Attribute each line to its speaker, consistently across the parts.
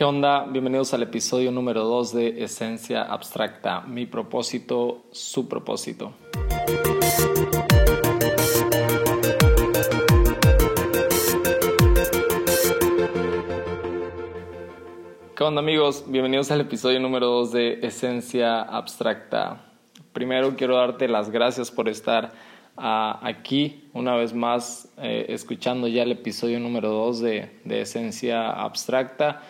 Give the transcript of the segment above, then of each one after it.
Speaker 1: ¿Qué onda? Bienvenidos al episodio número 2 de Esencia Abstracta. Mi propósito, su propósito. ¿Qué onda amigos? Bienvenidos al episodio número 2 de Esencia Abstracta. Primero quiero darte las gracias por estar uh, aquí una vez más eh, escuchando ya el episodio número 2 de, de Esencia Abstracta.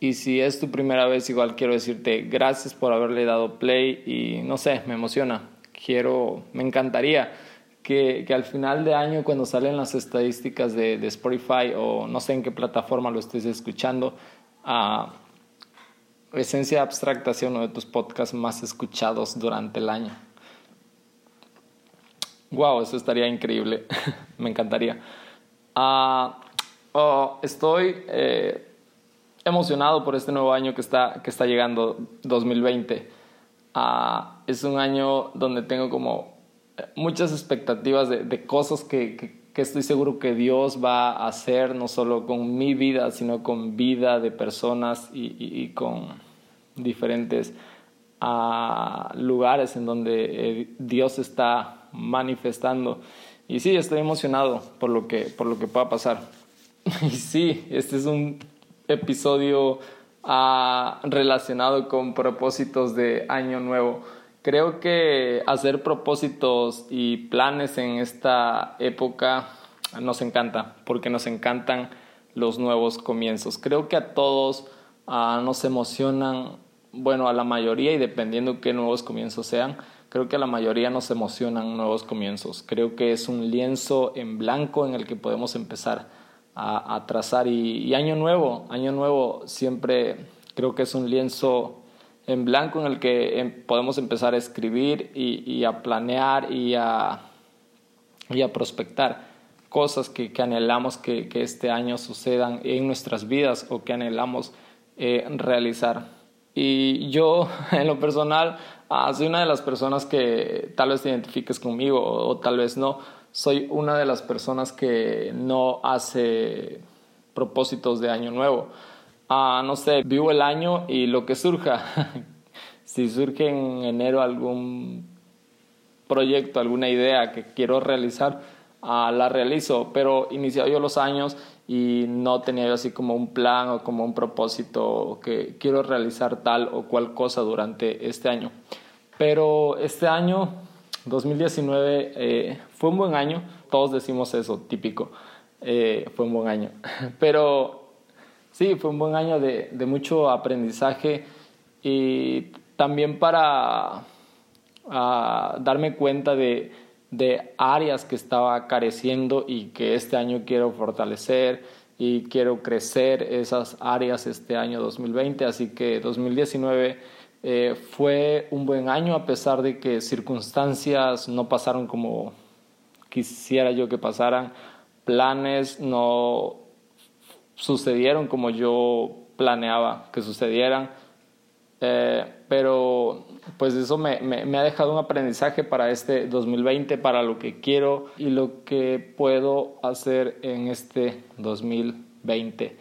Speaker 1: Y si es tu primera vez, igual quiero decirte gracias por haberle dado play y no sé, me emociona. Quiero, me encantaría que, que al final de año, cuando salen las estadísticas de, Spotify o no sé en qué plataforma lo estés escuchando, uh, Esencia Abstracta sea uno de tus podcasts más escuchados durante el año. Wow, eso estaría increíble. Me encantaría. Uh, oh, estoy eh, emocionado por este nuevo año que está, que está llegando, 2020. Uh, es un año donde tengo como muchas expectativas de, de cosas que, que, que, estoy seguro que Dios va a hacer, no solo con mi vida, sino con vida de personas y, y, y con diferentes uh, lugares en donde eh, Dios está manifestando. Y sí, estoy emocionado por lo que, por lo que pueda pasar. Y sí, este es un episodio uh, relacionado con propósitos de año nuevo. Creo que hacer propósitos y planes en esta época nos encanta, porque nos encantan los nuevos comienzos. Creo que a todos uh, nos emocionan, bueno, a la mayoría y dependiendo qué nuevos comienzos sean, creo que a la mayoría nos emocionan nuevos comienzos. Creo que es un lienzo en blanco en el que podemos empezar a, trazar y, año nuevo, año nuevo siempre creo que es un lienzo en blanco en el que em, podemos empezar a escribir y, a planear y a, y a prospectar cosas que, anhelamos que, este año sucedan en nuestras vidas o que anhelamos eh, realizar. Y yo, en lo personal, ah, soy una de las personas que tal vez te identifiques conmigo o tal vez no. Soy una de las personas que no hace propósitos de año nuevo uh, no sé, vivo el año y lo que surja. si surge en enero algún proyecto, alguna idea que quiero realizar, uh, la realizo, pero iniciado yo los años y no tenía yo así como un plan o como un propósito que quiero realizar tal o cual cosa durante este año. Pero este año, 2019, eh, fue un buen año, todos decimos eso, típico, eh, fue un buen año, pero Sí, fue un buen año de, mucho aprendizaje y también para darme cuenta de, de áreas que estaba careciendo y que este año quiero fortalecer y quiero crecer esas áreas este año 2020. Así que 2019 eh, fue un buen año a pesar de que circunstancias no pasaron como quisiera yo que pasaran, planes no sucedieron como yo planeaba que sucedieran. Eh, pero pues eso me, me, ha dejado un aprendizaje para este 2020, para lo que quiero y lo que puedo hacer en este 2020.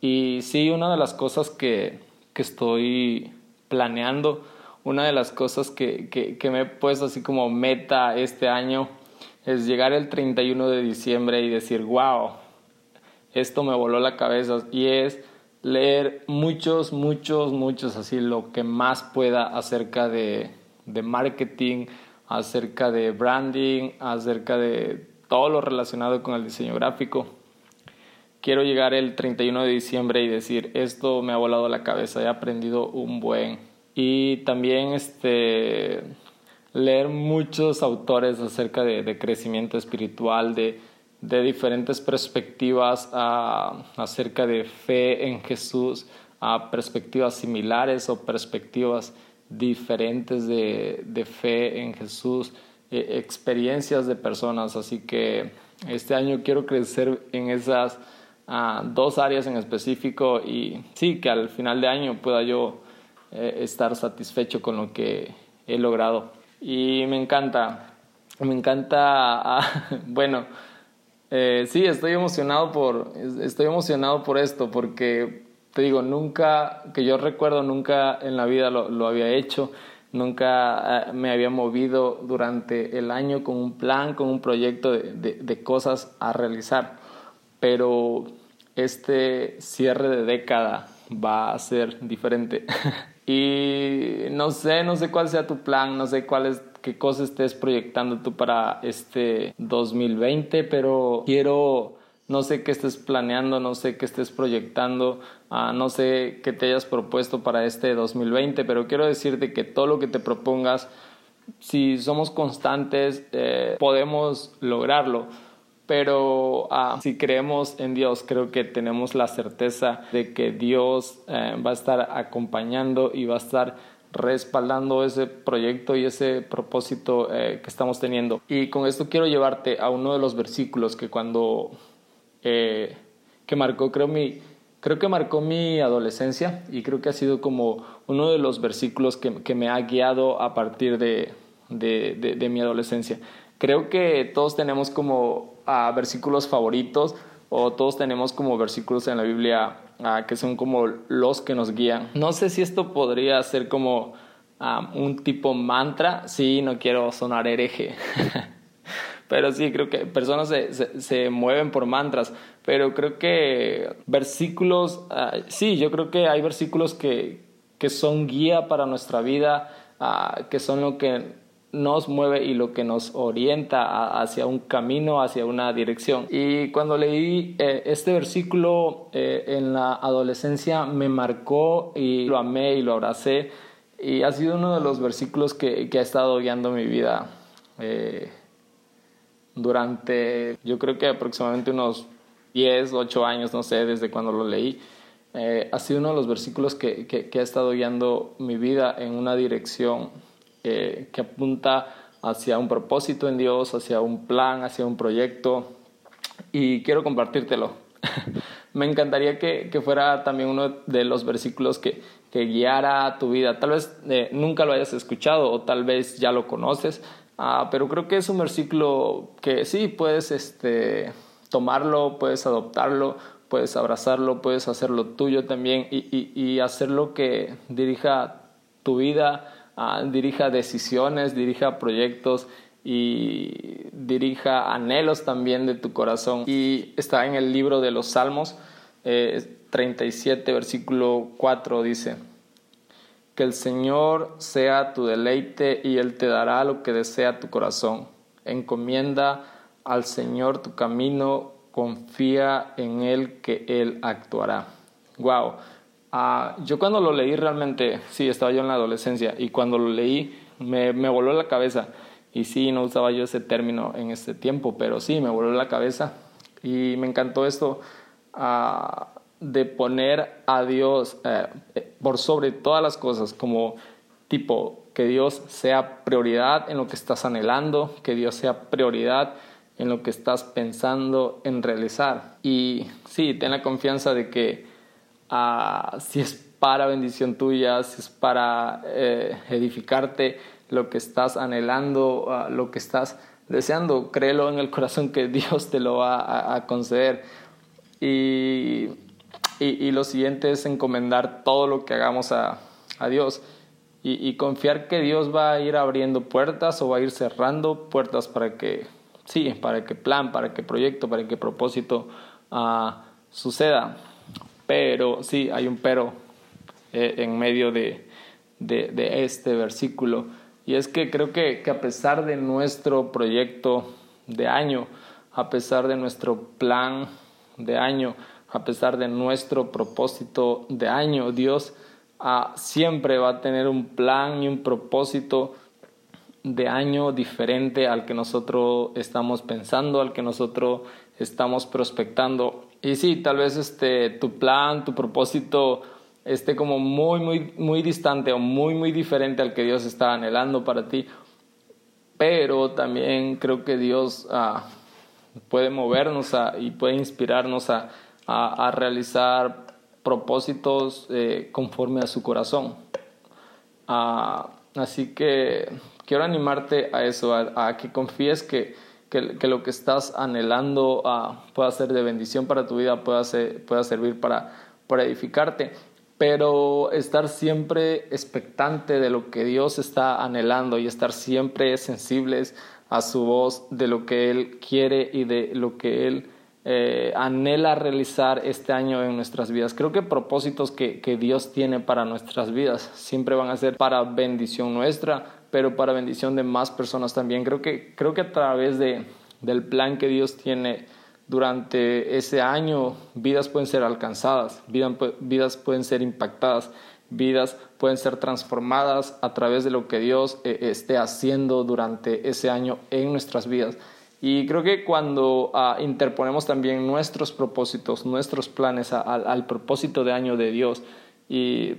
Speaker 1: Y sí, una de las cosas que, que estoy planeando, una de las cosas que, que, me he puesto así como meta este año es llegar el 31 de diciembre y decir, wow, esto me voló la cabeza y es leer muchos, muchos, muchos, así lo que más pueda acerca de, de marketing, acerca de branding, acerca de todo lo relacionado con el diseño gráfico. Quiero llegar el 31 de diciembre y decir, esto me ha volado la cabeza, he aprendido un buen. Y también este, leer muchos autores acerca de, de crecimiento espiritual, de, de diferentes perspectivas uh, acerca de fe en Jesús, uh, perspectivas similares o perspectivas diferentes de, de fe en Jesús, eh, experiencias de personas. Así que este año quiero crecer en esas uh, dos áreas en específico y sí, que al final de año pueda yo eh, estar satisfecho con lo que he logrado. Y me encanta, me encanta, bueno, eh, sí, estoy emocionado por, estoy emocionado por esto, porque te digo, nunca, que yo recuerdo, nunca en la vida lo, había hecho, nunca eh, me había movido durante el año con un plan, con un proyecto de, cosas a realizar. Pero este cierre de década va a ser diferente. y no sé, no sé cuál sea tu plan, no sé cuál es, qué cosas estés proyectando tú para este 2020, pero quiero no sé qué estés planeando, no sé qué estés proyectando, ah, no sé qué te hayas propuesto para este 2020, pero quiero decirte que todo lo que te propongas, si somos constantes, eh, podemos lograrlo. Pero ah, si creemos en Dios, creo que tenemos la certeza de que Dios eh, va a estar acompañando y va a estar respaldando ese proyecto y ese propósito eh, que estamos teniendo. Y con esto quiero llevarte a uno de los versículos que cuando eh, que marcó, creo, mi, creo que marcó mi adolescencia y creo que ha sido como uno de los versículos que, que me ha guiado a partir de, de, de, mi adolescencia. Creo que todos tenemos como uh, versículos favoritos o todos tenemos como versículos en la Biblia uh, que son como los que nos guían. No sé si esto podría ser como uh, un tipo mantra, sí, no quiero sonar hereje. Pero sí, creo que personas se, se, mueven por mantras, pero creo que versículos, ah, sí, yo creo que hay versículos que, que son guía para nuestra vida, que son lo que nos mueve y lo que nos orienta hacia un camino, hacia una dirección. Y cuando leí eh, este versículo eh, en la adolescencia me marcó y lo amé y lo abracé y ha sido uno de los versículos que, que ha estado guiando mi vida. Eh, durante yo creo que aproximadamente unos 10, 8 años, no sé, desde cuando lo leí. Ha sido uno de los versículos que, que, ha estado guiando mi vida en una dirección eh, que apunta hacia un propósito en Dios, hacia un plan, hacia un proyecto y quiero compartírtelo. Me encantaría que, que, fuera también uno de los versículos que, que guiara tu vida. Tal vez eh, nunca lo hayas escuchado o tal vez ya lo conoces, Ah, pero creo que es un versículo que sí, puedes este, tomarlo, puedes adoptarlo, puedes abrazarlo, puedes hacerlo tuyo también y, y, y hacerlo que dirija tu vida, ah, dirija decisiones, dirija proyectos y dirija anhelos también de tu corazón. Y está en el libro de los Salmos, eh, 37, versículo 4, dice, que el Señor sea tu deleite y Él te dará lo que desea tu corazón. Encomienda al Señor tu camino, confía en Él que Él actuará. Wow. Ah, yo cuando lo leí realmente, sí, estaba yo en la adolescencia y cuando lo leí me, me voló la cabeza. Y sí, no usaba yo ese término en ese tiempo, pero sí, me voló la cabeza. Y me encantó esto. Uh, de poner a Dios eh, por sobre todas las cosas, como tipo que Dios sea prioridad en lo que estás anhelando, que Dios sea prioridad en lo que estás pensando en realizar. Y sí, ten la confianza de que ah, si es para bendición tuya, si es para eh, edificarte lo que estás anhelando, ah, lo que estás deseando, créelo en el corazón que Dios te lo va a, a conceder. Y y, lo siguiente es encomendar todo lo que hagamos a, Dios y, confiar que Dios va a ir abriendo puertas o va a ir cerrando puertas para que, sí, para que plan, para que proyecto, para que propósito ah, suceda. Pero sí, hay un pero eh, en medio de, este versículo. Y es que creo que, que a pesar de nuestro proyecto de año, a pesar de nuestro plan de año, a pesar de nuestro propósito de año. Dios ah, siempre va a tener un plan y un propósito de año diferente al que nosotros estamos pensando, al que nosotros estamos prospectando. Y sí, tal vez este, tu plan, tu propósito esté como muy, muy, muy distante o muy, muy diferente al que Dios está anhelando para ti. Pero también creo que Dios ah, puede movernos y puede inspirarnos a, a, realizar propósitos eh, conforme a su corazón. Ah, así que quiero animarte a eso, a, que confíes que, que, lo que estás anhelando ah, pueda ser de bendición para tu vida, pueda, ser, pueda servir para, para edificarte, pero estar siempre expectante de lo que Dios está anhelando y estar siempre sensibles a su voz de lo que Él quiere y de lo que Él eh, anhela realizar este año en nuestras vidas. Creo que propósitos que, que Dios tiene para nuestras vidas siempre van a ser para bendición nuestra, pero para bendición de más personas también. Creo que, creo que a través de, del plan que Dios tiene durante ese año, vidas pueden ser alcanzadas, vidas pueden ser impactadas vidas pueden ser transformadas a través de lo que Dios eh, esté haciendo durante ese año en nuestras vidas. Y creo que cuando ah, interponemos también nuestros propósitos, nuestros planes al propósito de año de Dios y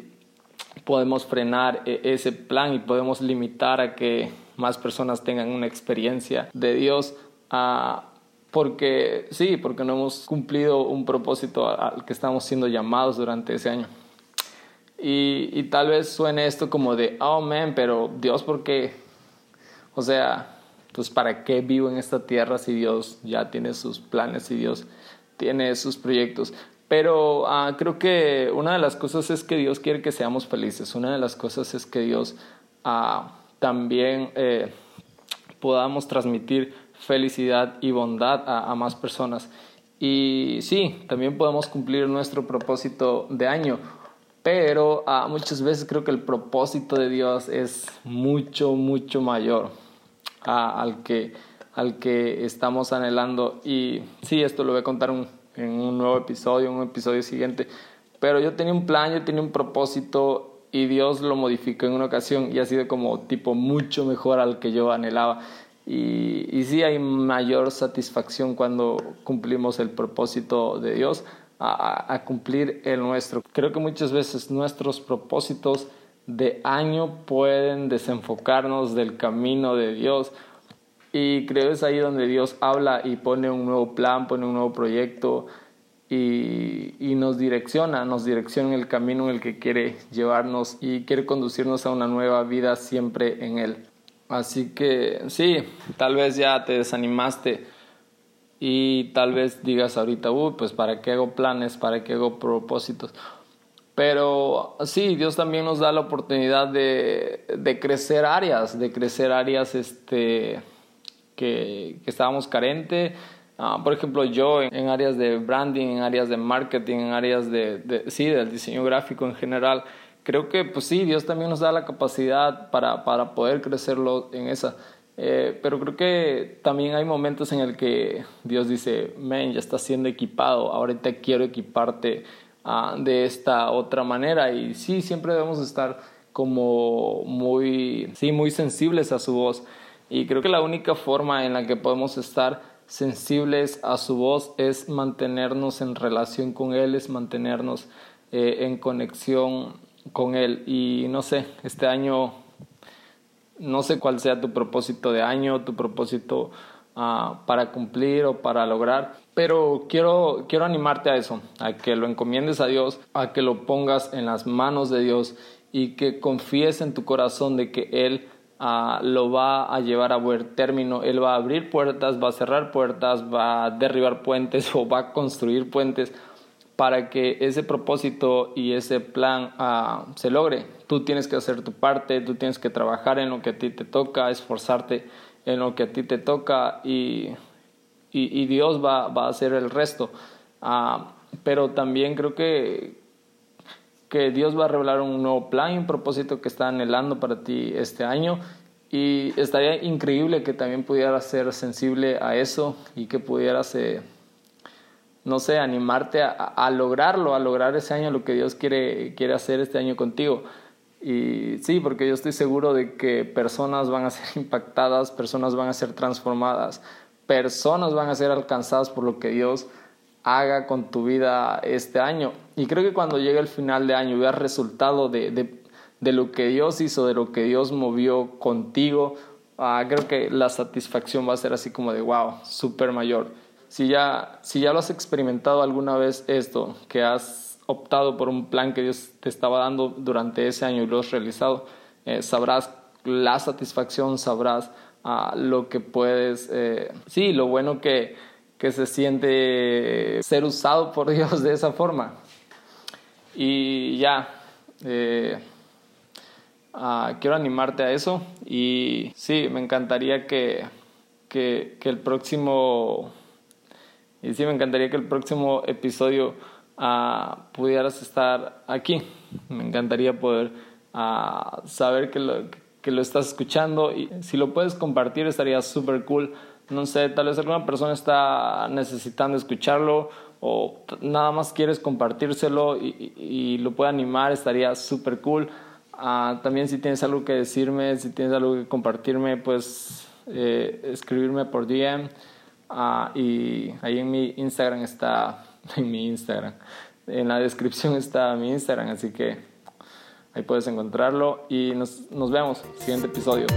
Speaker 1: podemos frenar eh, ese plan y podemos limitar a que más personas tengan una experiencia de Dios. Ah, porque sí, porque no hemos cumplido un propósito al que estamos siendo llamados durante ese año. Y, tal vez suene esto como de, oh man, pero Dios, ¿por qué? O sea, pues ¿para qué vivo en esta tierra si Dios ya tiene sus planes, si Dios tiene sus proyectos? Pero ah, creo que una de las cosas es que Dios quiere que seamos felices. Una de las cosas es que Dios ah, también eh, podamos transmitir felicidad y bondad a, a, más personas. Y sí, también podemos cumplir nuestro propósito de año pero ah, muchas veces creo que el propósito de Dios es mucho, mucho mayor al, que, al que estamos anhelando. Y sí, esto lo voy a contar en un nuevo episodio, un episodio siguiente. Pero yo tenía un plan, yo tenía un propósito y Dios lo modificó en una ocasión y ha sido como tipo mucho mejor al que yo anhelaba. Y, y sí hay mayor satisfacción cuando cumplimos el propósito de Dios a, cumplir el nuestro. Creo que muchas veces nuestros propósitos de año pueden desenfocarnos del camino de Dios. Y creo es ahí donde Dios habla y pone un nuevo plan, pone un nuevo proyecto y, y, nos direcciona, nos direcciona en el camino en el que quiere llevarnos y quiere conducirnos a una nueva vida siempre en Él. Así que sí, tal vez ya te desanimaste y tal vez digas ahorita, uy, pues para qué hago planes, para qué hago propósitos. Pero sí, Dios también nos da la oportunidad de, de crecer áreas, de crecer áreas este, que, que estábamos carentes. Ah, por ejemplo, yo en, áreas de branding, en áreas de marketing, en áreas de, de, sí, del diseño gráfico en general, creo que pues sí, Dios también nos da la capacidad para, para poder crecerlo en esa. Eh, pero creo que también hay momentos en el que Dios dice, men, ya estás siendo equipado, ahorita quiero equiparte uh, de esta otra manera. Y sí, siempre debemos estar como muy, sí, muy sensibles a su voz. Y creo que la única forma en la que podemos estar sensibles a su voz es mantenernos en relación con Él, es mantenernos eh, en conexión con Él. Y no sé, este año no sé cuál sea tu propósito de año, tu propósito ah, para cumplir o para lograr, pero quiero, quiero animarte a eso, a que lo encomiendes a Dios, a que lo pongas en las manos de Dios y que confíes en tu corazón de que Él ah, lo va a llevar a buen término. Él va a abrir puertas, va a cerrar puertas, va a derribar puentes o va a construir puentes para que ese propósito y ese plan ah, se logre. Tú tienes que hacer tu parte, tú tienes que trabajar en lo que a ti te toca, esforzarte en lo que a ti te toca y, y, Dios va, va, a hacer el resto. Ah, pero también creo que, que Dios va a revelar un nuevo plan y un propósito que está anhelando para ti este año. Y estaría increíble que también pudieras ser sensible a eso y que pudieras... Eh, no sé, animarte a, lograrlo, a lograr ese año lo que Dios quiere, quiere hacer este año contigo. Y sí, porque yo estoy seguro de que personas van a ser impactadas, personas van a ser transformadas, personas van a ser alcanzadas por lo que Dios haga con tu vida este año. Y creo que cuando llegue el final de año veas resultado de, de, lo que Dios hizo, de lo que Dios movió contigo, ah, creo que la satisfacción va a ser así como de wow, súper mayor. Si ya, si ya lo has experimentado alguna vez esto, que has optado por un plan que Dios te estaba dando durante ese año y lo has realizado, eh, sabrás la satisfacción, sabrás ah, lo que puedes, eh, sí, lo bueno que, que se siente ser usado por Dios de esa forma. Y ya, eh, ah, quiero animarte a eso y sí, me encantaría que, que, el próximo... Y sí, me encantaría que el próximo episodio ah, pudieras estar aquí. Me encantaría poder ah, saber que lo, que lo estás escuchando y si lo puedes compartir estaría súper cool. No sé, tal vez alguna persona está necesitando escucharlo o nada más quieres compartírselo y, lo puede animar, estaría súper cool. Ah, también si tienes algo que decirme, si tienes algo que compartirme, pues eh, escribirme por DM. Ah, y ahí en mi Instagram está, en mi Instagram, en la descripción está mi Instagram, así que ahí puedes encontrarlo y nos, nos vemos, siguiente episodio.